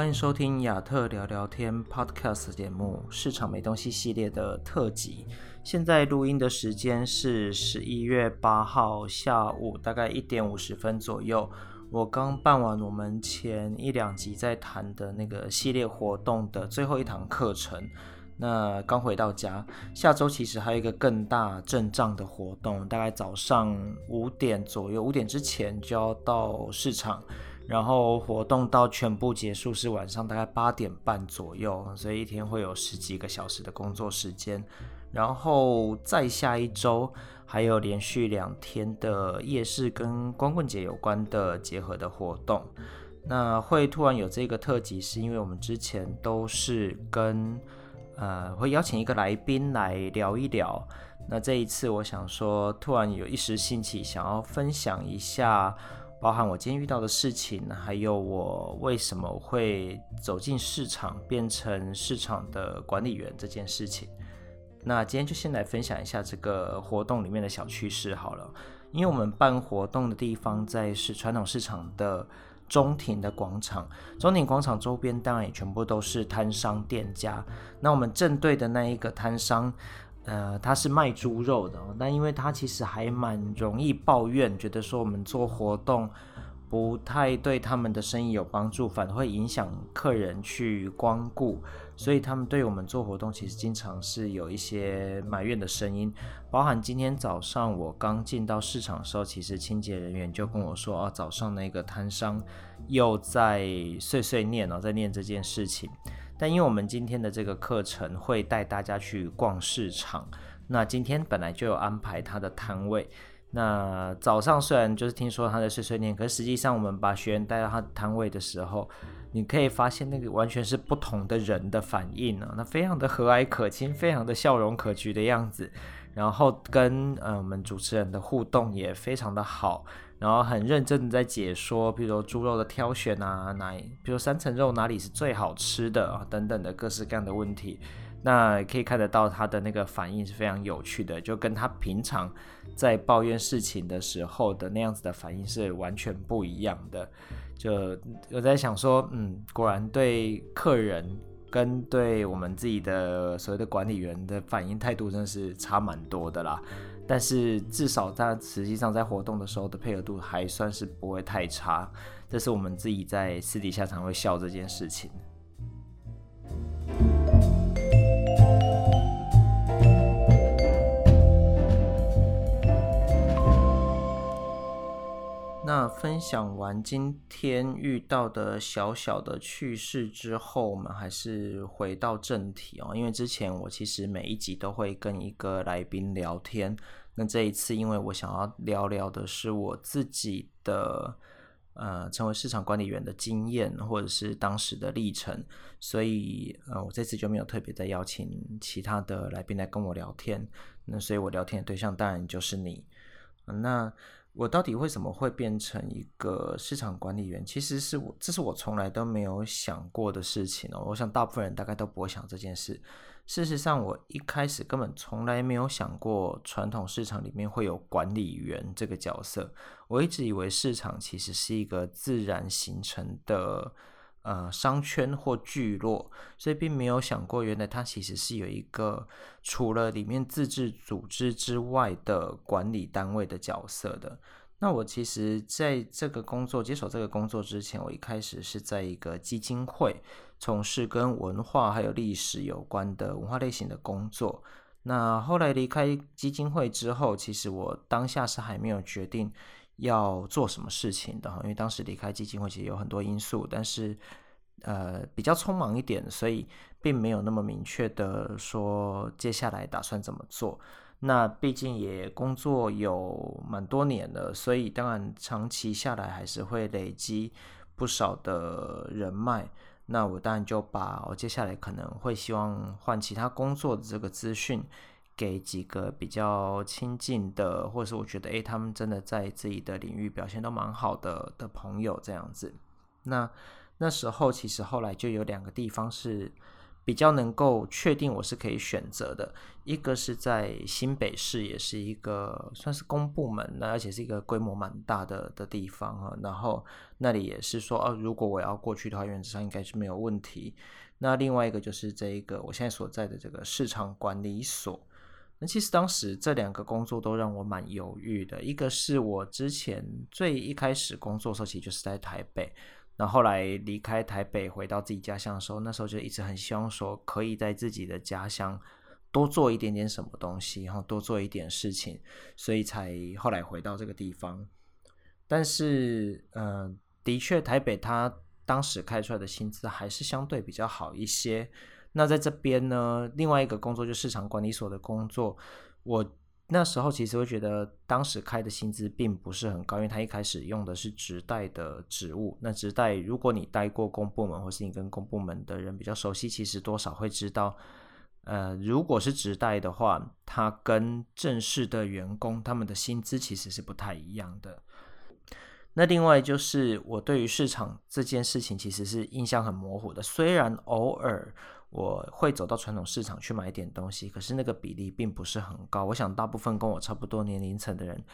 欢迎收听亚特聊聊天 Podcast 节目《市场没东西》系列的特辑。现在录音的时间是十一月八号下午大概一点五十分左右。我刚办完我们前一两集在谈的那个系列活动的最后一堂课程，那刚回到家。下周其实还有一个更大阵仗的活动，大概早上五点左右，五点之前就要到市场。然后活动到全部结束是晚上大概八点半左右，所以一天会有十几个小时的工作时间。然后再下一周还有连续两天的夜市跟光棍节有关的结合的活动。那会突然有这个特辑，是因为我们之前都是跟呃会邀请一个来宾来聊一聊。那这一次我想说，突然有一时兴起，想要分享一下。包含我今天遇到的事情，还有我为什么会走进市场，变成市场的管理员这件事情。那今天就先来分享一下这个活动里面的小趣事好了。因为我们办活动的地方在是传统市场的中庭的广场，中庭广场周边当然也全部都是摊商店家。那我们正对的那一个摊商。呃，他是卖猪肉的，但因为他其实还蛮容易抱怨，觉得说我们做活动不太对他们的生意有帮助，反而会影响客人去光顾，所以他们对我们做活动其实经常是有一些埋怨的声音。包含今天早上我刚进到市场的时候，其实清洁人员就跟我说，哦，早上那个摊商又在碎碎念哦，在念这件事情。但因为我们今天的这个课程会带大家去逛市场，那今天本来就有安排他的摊位。那早上虽然就是听说他在碎碎念，可实际上我们把学员带到他的摊位的时候，你可以发现那个完全是不同的人的反应啊，那非常的和蔼可亲，非常的笑容可掬的样子，然后跟呃我们主持人的互动也非常的好。然后很认真的在解说，比如说猪肉的挑选啊，哪，比如三层肉哪里是最好吃的啊，等等的各式各样的问题，那可以看得到他的那个反应是非常有趣的，就跟他平常在抱怨事情的时候的那样子的反应是完全不一样的。就我在想说，嗯，果然对客人跟对我们自己的所谓的管理员的反应态度真的是差蛮多的啦。但是至少他实际上在活动的时候的配合度还算是不会太差，这是我们自己在私底下常会笑这件事情。那分享完今天遇到的小小的趣事之后，我们还是回到正题哦，因为之前我其实每一集都会跟一个来宾聊天。那这一次，因为我想要聊聊的是我自己的，呃，成为市场管理员的经验，或者是当时的历程，所以，呃，我这次就没有特别的邀请其他的来宾来跟我聊天。那所以我聊天的对象当然就是你。那我到底为什么会变成一个市场管理员？其实是我，这是我从来都没有想过的事情哦。我想大部分人大概都不会想这件事。事实上，我一开始根本从来没有想过传统市场里面会有管理员这个角色。我一直以为市场其实是一个自然形成的呃商圈或聚落，所以并没有想过原来它其实是有一个除了里面自治组织之外的管理单位的角色的。那我其实在这个工作接手这个工作之前，我一开始是在一个基金会从事跟文化还有历史有关的文化类型的工作。那后来离开基金会之后，其实我当下是还没有决定要做什么事情的，因为当时离开基金会其实有很多因素，但是呃比较匆忙一点，所以并没有那么明确的说接下来打算怎么做。那毕竟也工作有蛮多年了，所以当然长期下来还是会累积不少的人脉。那我当然就把我接下来可能会希望换其他工作的这个资讯，给几个比较亲近的，或者是我觉得诶，他们真的在自己的领域表现都蛮好的的朋友这样子。那那时候其实后来就有两个地方是比较能够确定我是可以选择的，一个是在新北市，也是一个算是公部门，那而且是一个规模蛮大的的地方啊。然后那里也是说，哦，如果我要过去的话，原则上应该是没有问题。那另外一个就是这一个我现在所在的这个市场管理所。那其实当时这两个工作都让我蛮犹豫的，一个是我之前最一开始工作的时候，其实就是在台北。那后来离开台北回到自己家乡的时候，那时候就一直很希望说可以在自己的家乡多做一点点什么东西，然后多做一点事情，所以才后来回到这个地方。但是，嗯、的确台北它当时开出来的薪资还是相对比较好一些。那在这边呢，另外一个工作就是市场管理所的工作，我。那时候其实会觉得，当时开的薪资并不是很高，因为他一开始用的是职代的职务。那职代，如果你待过公部门，或是你跟公部门的人比较熟悉，其实多少会知道，呃，如果是职代的话，他跟正式的员工他们的薪资其实是不太一样的。那另外就是我对于市场这件事情其实是印象很模糊的，虽然偶尔。我会走到传统市场去买一点东西，可是那个比例并不是很高。我想大部分跟我差不多年龄层的人，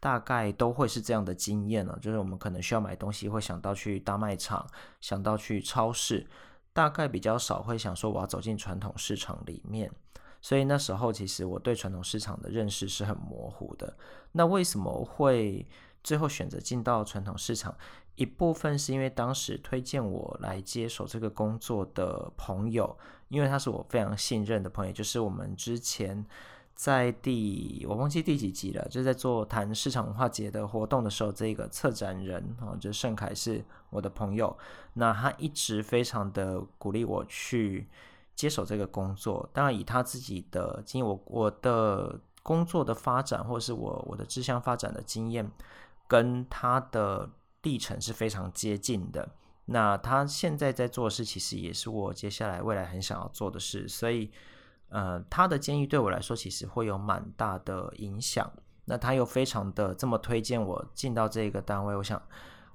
大概都会是这样的经验了，就是我们可能需要买东西，会想到去大卖场，想到去超市，大概比较少会想说我要走进传统市场里面。所以那时候其实我对传统市场的认识是很模糊的。那为什么会最后选择进到传统市场？一部分是因为当时推荐我来接手这个工作的朋友，因为他是我非常信任的朋友，就是我们之前在第我忘记第几集了，就是在做谈市场文化节的活动的时候，这个策展人啊，就是盛凯是我的朋友，那他一直非常的鼓励我去接手这个工作。当然，以他自己的经验，我我的工作的发展，或是我我的志向发展的经验，跟他的。历程是非常接近的。那他现在在做的事，其实也是我接下来未来很想要做的事。所以，呃，他的建议对我来说，其实会有蛮大的影响。那他又非常的这么推荐我进到这个单位，我想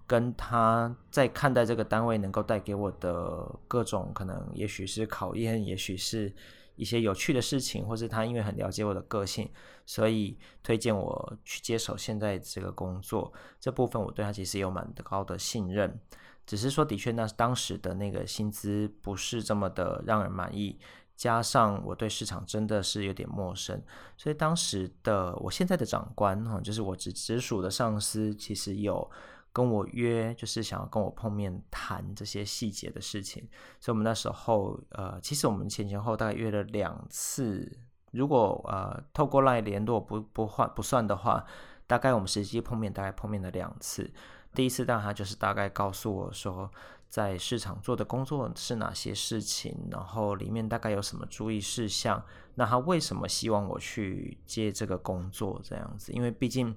跟他在看待这个单位能够带给我的各种可能，也许是考验，也许是。一些有趣的事情，或是他因为很了解我的个性，所以推荐我去接手现在这个工作。这部分我对他其实有蛮高的信任，只是说的确那当时的那个薪资不是这么的让人满意，加上我对市场真的是有点陌生，所以当时的我现在的长官哈，就是我直直属的上司，其实有。跟我约，就是想要跟我碰面谈这些细节的事情，所以我们那时候，呃，其实我们前前后大概约了两次，如果呃透过 LINE 联络不不换不算的话，大概我们实际碰面大概碰面了两次。第一次当然他就是大概告诉我说，在市场做的工作是哪些事情，然后里面大概有什么注意事项，那他为什么希望我去接这个工作这样子？因为毕竟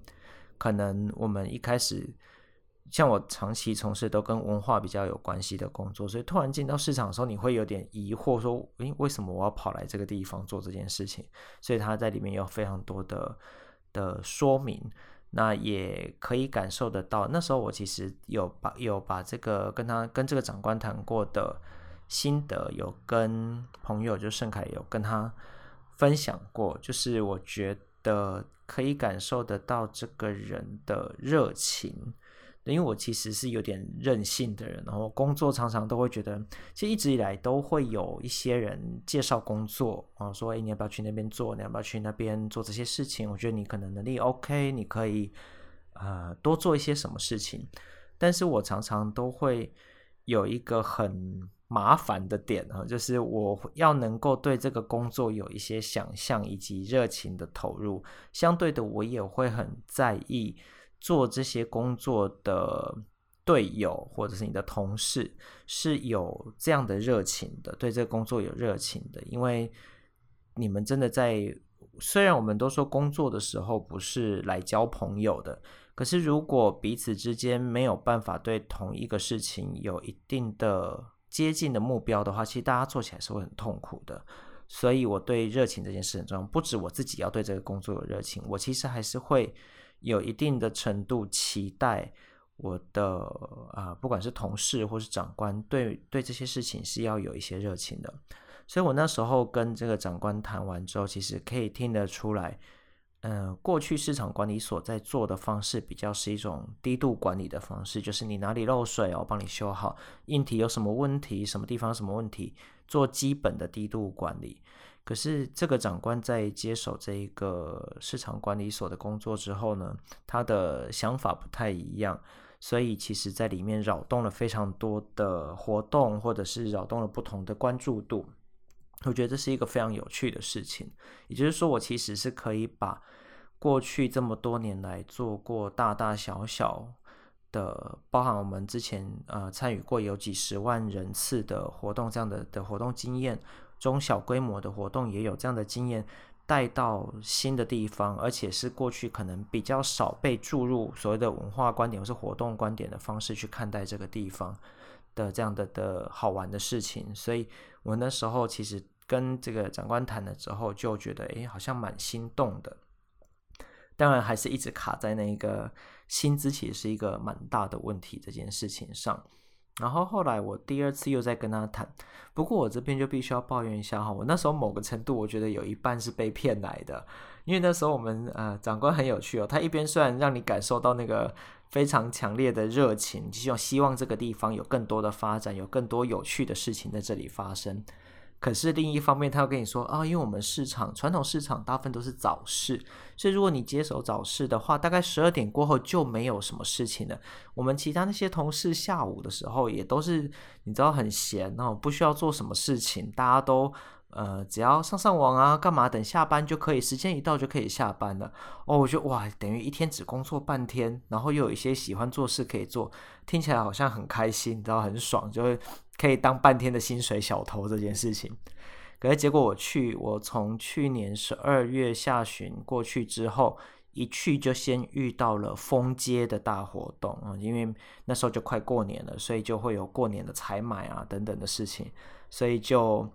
可能我们一开始。像我长期从事都跟文化比较有关系的工作，所以突然进到市场的时候，你会有点疑惑，说：“诶，为什么我要跑来这个地方做这件事情？”所以他在里面有非常多的的说明，那也可以感受得到。那时候我其实有把有把这个跟他跟这个长官谈过的心得，有跟朋友就盛凯有跟他分享过，就是我觉得可以感受得到这个人的热情。因为我其实是有点任性的人，然后工作常常都会觉得，其实一直以来都会有一些人介绍工作啊，说，哎，你要不要去那边做？你要不要去那边做这些事情？我觉得你可能能力 OK，你可以呃多做一些什么事情。但是我常常都会有一个很麻烦的点啊，就是我要能够对这个工作有一些想象以及热情的投入，相对的我也会很在意。做这些工作的队友或者是你的同事是有这样的热情的，对这个工作有热情的，因为你们真的在，虽然我们都说工作的时候不是来交朋友的，可是如果彼此之间没有办法对同一个事情有一定的接近的目标的话，其实大家做起来是会很痛苦的。所以我对热情这件事很重要，不止我自己要对这个工作有热情，我其实还是会。有一定的程度期待我的啊、不管是同事或是长官，对对这些事情是要有一些热情的。所以我那时候跟这个长官谈完之后，其实可以听得出来，嗯、过去市场管理所在做的方式比较是一种低度管理的方式，就是你哪里漏水哦，我帮你修好；硬体有什么问题，什么地方什么问题，做基本的低度管理。可是这个长官在接手这一个市场管理所的工作之后呢，他的想法不太一样，所以其实在里面扰动了非常多的活动，或者是扰动了不同的关注度。我觉得这是一个非常有趣的事情。也就是说，我其实是可以把过去这么多年来做过大大小小的，包含我们之前呃参与过有几十万人次的活动这样的的活动经验。中小规模的活动也有这样的经验，带到新的地方，而且是过去可能比较少被注入所谓的文化观点或是活动观点的方式去看待这个地方的这样的的好玩的事情。所以我那时候其实跟这个长官谈了之后，就觉得诶，好像蛮心动的。当然还是一直卡在那个薪资其实是一个蛮大的问题这件事情上。然后后来我第二次又在跟他谈，不过我这边就必须要抱怨一下哈，我那时候某个程度我觉得有一半是被骗来的，因为那时候我们呃长官很有趣哦，他一边虽然让你感受到那个非常强烈的热情，希望希望这个地方有更多的发展，有更多有趣的事情在这里发生。可是另一方面，他又跟你说啊，因为我们市场传统市场大部分都是早市，所以如果你接手早市的话，大概十二点过后就没有什么事情了。我们其他那些同事下午的时候也都是你知道很闲哦，不需要做什么事情，大家都。呃，只要上上网啊，干嘛？等下班就可以，时间一到就可以下班了。哦，我觉得哇，等于一天只工作半天，然后又有一些喜欢做事可以做，听起来好像很开心，你知道很爽，就会可以当半天的薪水小偷这件事情。可是结果我去，我从去年十二月下旬过去之后，一去就先遇到了封街的大活动啊，因为那时候就快过年了，所以就会有过年的采买啊等等的事情，所以就。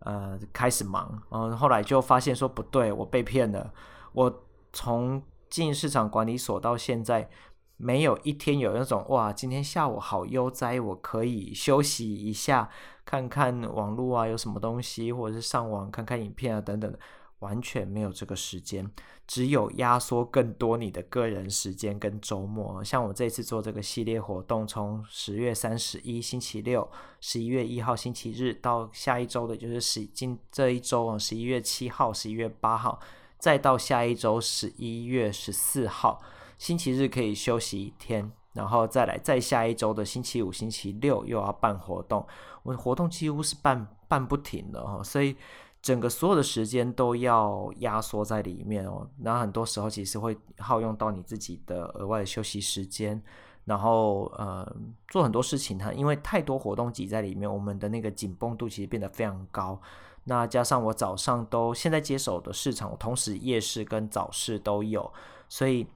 呃，开始忙，嗯，后来就发现说不对，我被骗了。我从进市场管理所到现在，没有一天有那种哇，今天下午好悠哉，我可以休息一下，看看网络啊，有什么东西，或者是上网看看影片啊，等等的。完全没有这个时间，只有压缩更多你的个人时间跟周末。像我这次做这个系列活动，从十月三十一星期六、十一月一号星期日到下一周的，就是十今这一周啊，十一月七号、十一月八号，再到下一周十一月十四号星期日可以休息一天，然后再来再下一周的星期五、星期六又要办活动，我的活动几乎是办办不停的哦，所以。整个所有的时间都要压缩在里面哦，然后很多时候其实会耗用到你自己的额外的休息时间，然后呃做很多事情哈，因为太多活动挤在里面，我们的那个紧绷度其实变得非常高。那加上我早上都现在接手的市场，我同时夜市跟早市都有，所以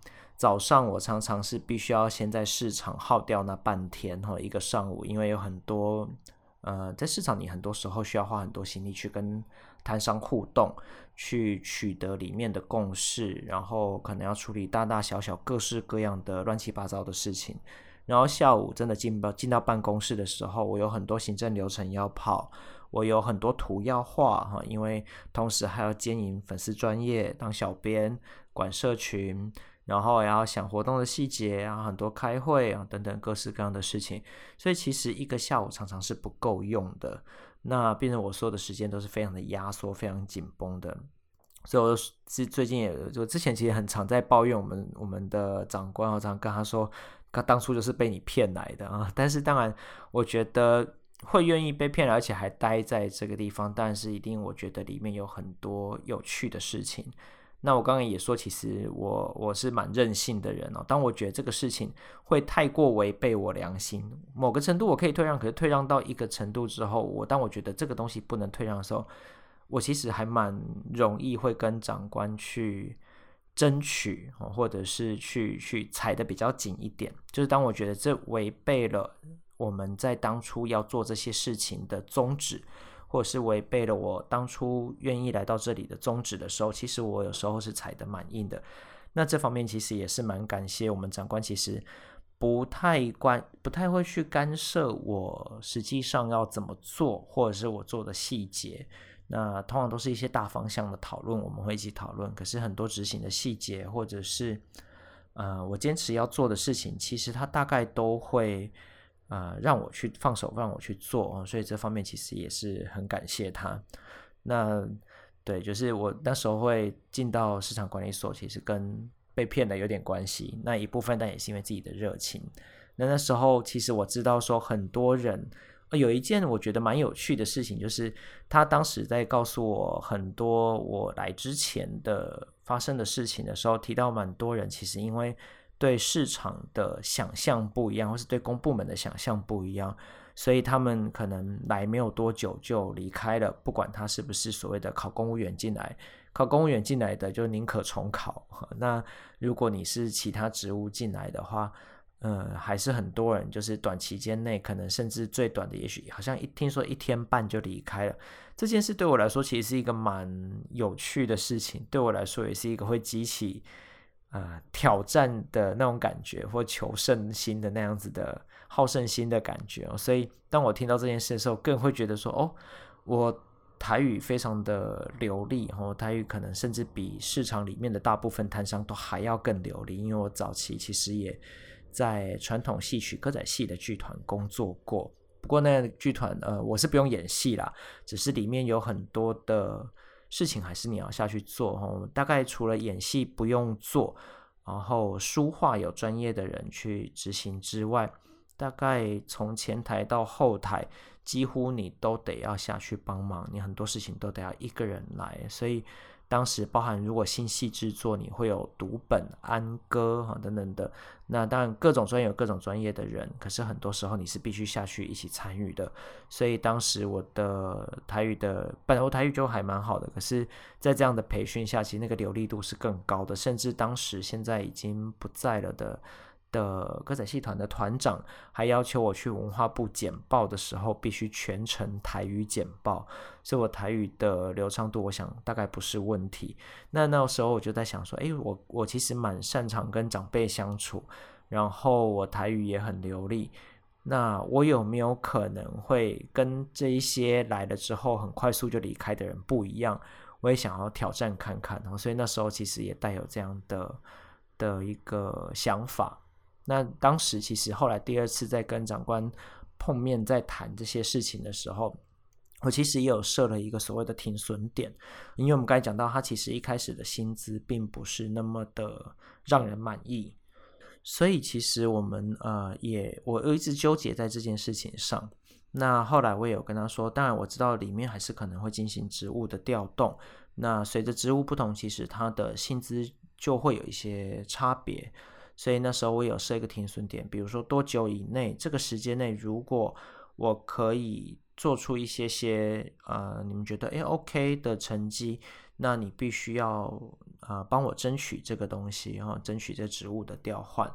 早上我常常是必须要先在市场耗掉那半天哈，一个上午，因为有很多呃在市场你很多时候需要花很多心力去跟。摊商互动，去取得里面的共识，然后可能要处理大大小小各式各样的乱七八糟的事情。然后下午真的进到进到办公室的时候，我有很多行政流程要跑，我有很多图要画哈，因为同时还要经营粉丝专业，当小编，管社群，然后也要想活动的细节，然后很多开会啊等等各式各样的事情，所以其实一个下午常常是不够用的。那变成我所有的时间都是非常的压缩、非常紧绷的，所以我最最近也就之前其实很常在抱怨我们我们的长官，我常跟他说，他当初就是被你骗来的啊。但是当然，我觉得会愿意被骗来，而且还待在这个地方，但是一定我觉得里面有很多有趣的事情。那我刚刚也说，其实我我是蛮任性的人哦。当我觉得这个事情会太过违背我良心，某个程度我可以退让，可是退让到一个程度之后，我当我觉得这个东西不能退让的时候，我其实还蛮容易会跟长官去争取，或者是去去踩得比较紧一点。就是当我觉得这违背了我们在当初要做这些事情的宗旨。或者是违背了我当初愿意来到这里的宗旨的时候，其实我有时候是踩得蛮硬的。那这方面其实也是蛮感谢我们长官，其实不太关，不太会去干涉我实际上要怎么做，或者是我做的细节。那通常都是一些大方向的讨论，我们会一起讨论。可是很多执行的细节，或者是呃，我坚持要做的事情，其实他大概都会呃让我去放手，让我去做。所以这方面其实也是很感谢他。那对，就是我那时候会进到市场管理所，其实跟被骗的有点关系。那一部分，但也是因为自己的热情。那那时候其实我知道说很多人。有一件我觉得蛮有趣的事情，就是他当时在告诉我很多我来之前的发生的事情的时候，提到蛮多人其实因为对市场的想象不一样，或是对公部门的想象不一样，所以他们可能来没有多久就离开了。不管他是不是所谓的考公务员进来，考公务员进来的就宁可重考。那如果你是其他职务进来的话，呃，还是很多人，就是短期间内，可能甚至最短的，也许好像一听说一天半就离开了。这件事对我来说，其实是一个蛮有趣的事情。对我来说，也是一个会激起呃挑战的那种感觉，或求胜心的那样子的好胜心的感觉。所以，当我听到这件事的时候，更会觉得说，哦，我台语非常的流利，然后台语可能甚至比市场里面的大部分摊商都还要更流利，因为我早期其实也。在传统戏曲歌仔戏的剧团工作过，不过那剧团呃，我是不用演戏啦，只是里面有很多的事情还是你要下去做哦。大概除了演戏不用做，然后书画有专业的人去执行之外，大概从前台到后台，几乎你都得要下去帮忙，你很多事情都得要一个人来，所以。当时包含如果新戏制作，你会有读本、安歌哈等等的，那当然各种专业有各种专业的人，可是很多时候你是必须下去一起参与的。所以当时我的台语的本来我台语就还蛮好的，可是在这样的培训下，其实那个流利度是更高的，甚至当时现在已经不在了的。的歌仔戏团的团长还要求我去文化部简报的时候，必须全程台语简报，所以我台语的流畅度，我想大概不是问题。那那时候我就在想说，诶，我我其实蛮擅长跟长辈相处，然后我台语也很流利，那我有没有可能会跟这一些来了之后很快速就离开的人不一样？我也想要挑战看看，所以那时候其实也带有这样的的一个想法。那当时其实后来第二次在跟长官碰面，在谈这些事情的时候，我其实也有设了一个所谓的停损点，因为我们刚才讲到，他其实一开始的薪资并不是那么的让人满意，所以其实我们呃也我一直纠结在这件事情上。那后来我也有跟他说，当然我知道里面还是可能会进行职务的调动，那随着职务不同，其实他的薪资就会有一些差别。所以那时候我有设一个停损点，比如说多久以内，这个时间内，如果我可以做出一些些呃，你们觉得诶 OK 的成绩，那你必须要呃帮我争取这个东西，然后争取这职务的调换。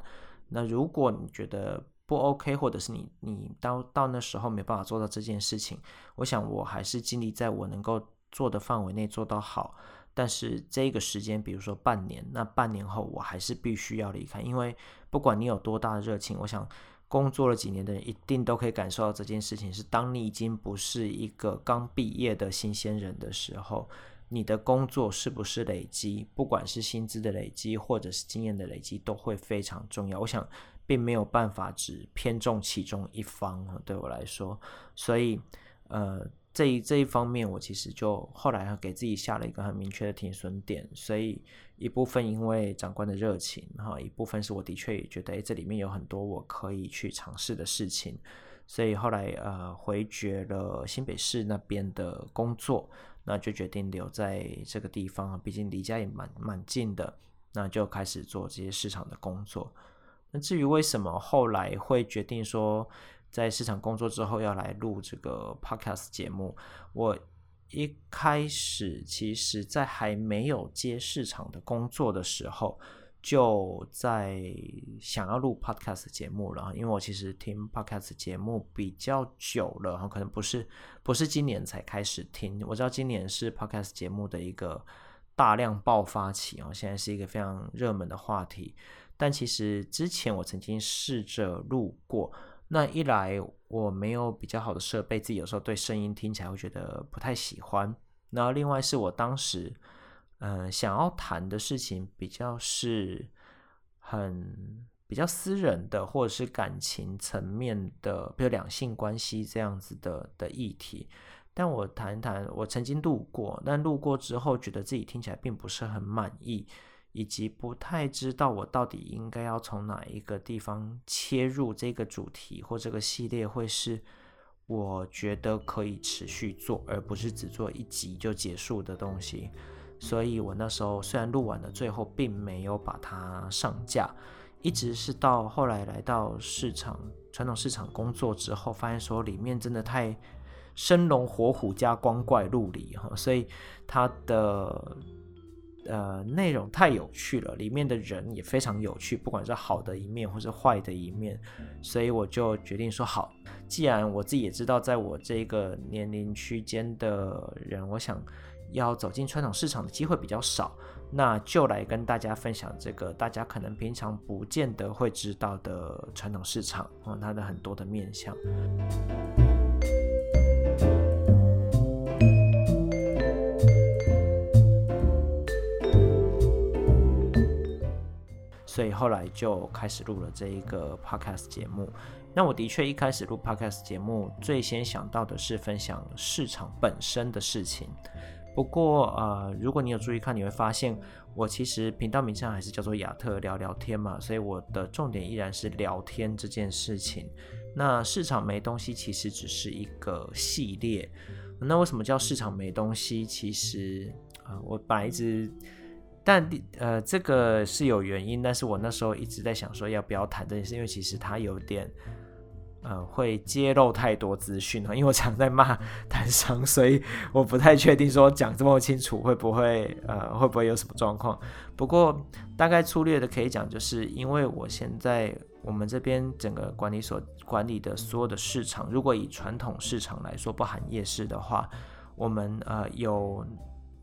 那如果你觉得不 OK，或者是你你到到那时候没办法做到这件事情，我想我还是尽力在我能够做的范围内做到好。但是这个时间，比如说半年，那半年后我还是必须要离开，因为不管你有多大的热情，我想工作了几年的人一定都可以感受到这件事情是：当你已经不是一个刚毕业的新鲜人的时候，你的工作是不是累积，不管是薪资的累积或者是经验的累积，都会非常重要。我想并没有办法只偏重其中一方，对我来说，所以呃。这一这一方面，我其实就后来给自己下了一个很明确的停损点，所以一部分因为长官的热情，哈，一部分是我的确也觉得，诶，这里面有很多我可以去尝试的事情，所以后来呃回绝了新北市那边的工作，那就决定留在这个地方，毕竟离家也蛮蛮近的，那就开始做这些市场的工作。那至于为什么后来会决定说，在市场工作之后要来录这个 podcast 节目，我一开始其实，在还没有接市场的工作的时候，就在想要录 podcast 节目了。因为我其实听 podcast 节目比较久了，然后可能不是不是今年才开始听。我知道今年是 podcast 节目的一个大量爆发期哦，现在是一个非常热门的话题。但其实之前我曾经试着录过，那一来我没有比较好的设备，自己有时候对声音听起来会觉得不太喜欢。然后另外是我当时，嗯、想要谈的事情比较是很比较私人的，或者是感情层面的，比如两性关系这样子的的议题。但我谈一谈，我曾经录过，但路过之后，觉得自己听起来并不是很满意，以及不太知道我到底应该要从哪一个地方切入这个主题或这个系列，会是我觉得可以持续做，而不是只做一集就结束的东西。所以我那时候虽然录完了，最后并没有把它上架，一直是到后来来到市场传统市场工作之后，发现说里面真的太。生龙活虎加光怪陆离哈，所以它的呃内容太有趣了，里面的人也非常有趣，不管是好的一面或是坏的一面，所以我就决定说好，既然我自己也知道，在我这个年龄区间的人，我想要走进传统市场的机会比较少，那就来跟大家分享这个大家可能平常不见得会知道的传统市场啊，它的很多的面向。所以后来就开始录了这一个 podcast 节目。那我的确一开始录 podcast 节目，最先想到的是分享市场本身的事情。不过呃，如果你有注意看，你会发现我其实频道名称还是叫做亚特聊聊天嘛，所以我的重点依然是聊天这件事情。那市场没东西其实只是一个系列。那为什么叫市场没东西？其实啊、我本来一直。但呃，这个是有原因，但是我那时候一直在想说要不要谈这件事，因为其实它有点呃会揭露太多资讯啊，因为我常在骂谈商，所以我不太确定说讲这么清楚会不会呃会不会有什么状况。不过大概粗略的可以讲，就是因为我现在我们这边整个管理所管理的所有的市场，如果以传统市场来说，不含夜市的话，我们呃有。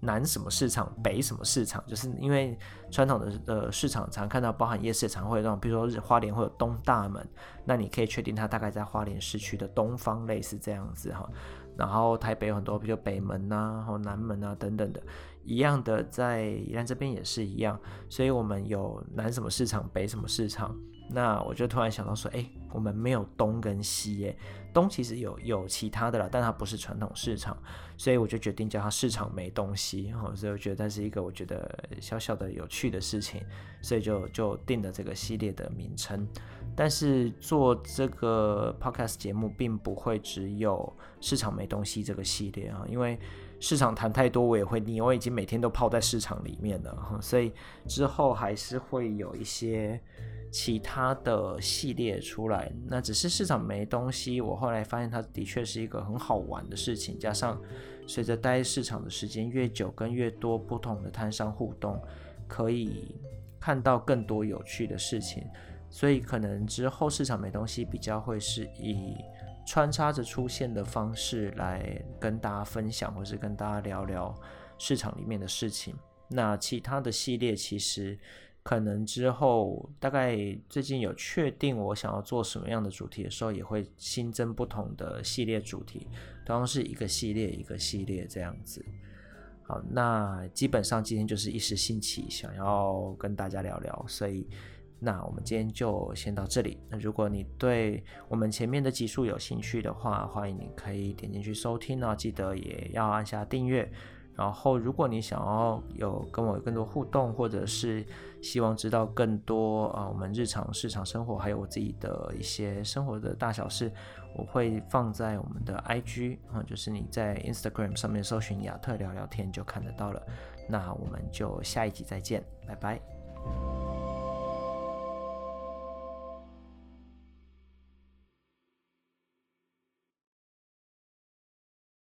南什么市场，北什么市场，就是因为传统的呃市场常看到包含夜市，常会有那种，比如说花莲会有东大门，那你可以确定它大概在花莲市区的东方，类似这样子哈。然后台北有很多，比如北门呐、啊，南门啊等等的，一样的在宜兰这边也是一样，所以我们有南什么市场，北什么市场。那我就突然想到说，哎，我们没有东跟西耶。东其实有有其他的啦，但它不是传统市场，所以我就决定叫它市场没东西。哈，所以我觉得它是一个我觉得小小的有趣的事情，所以就就定了这个系列的名称。但是做这个 podcast 节目，并不会只有市场没东西这个系列啊，因为市场谈太多，我也会腻。我已经每天都泡在市场里面了，所以之后还是会有一些。其他的系列出来，那只是市场没东西。我后来发现，它的确是一个很好玩的事情。加上随着待市场的时间越久，跟越多不同的摊商互动，可以看到更多有趣的事情。所以可能之后市场没东西比较会是以穿插着出现的方式来跟大家分享，或是跟大家聊聊市场里面的事情。那其他的系列其实。可能之后大概最近有确定我想要做什么样的主题的时候，也会新增不同的系列主题，同样是一个系列一个系列这样子。好，那基本上今天就是一时兴起想要跟大家聊聊，所以那我们今天就先到这里。那如果你对我们前面的集数有兴趣的话，欢迎你可以点进去收听哦，记得也要按下订阅。然后，如果你想要有跟我更多互动，或者是希望知道更多啊，我们日常市场生活，还有我自己的一些生活的大小事，我会放在我们的 IG 啊，就是你在 Instagram 上面搜寻亚特聊聊天就看得到了。那我们就下一集再见，拜拜。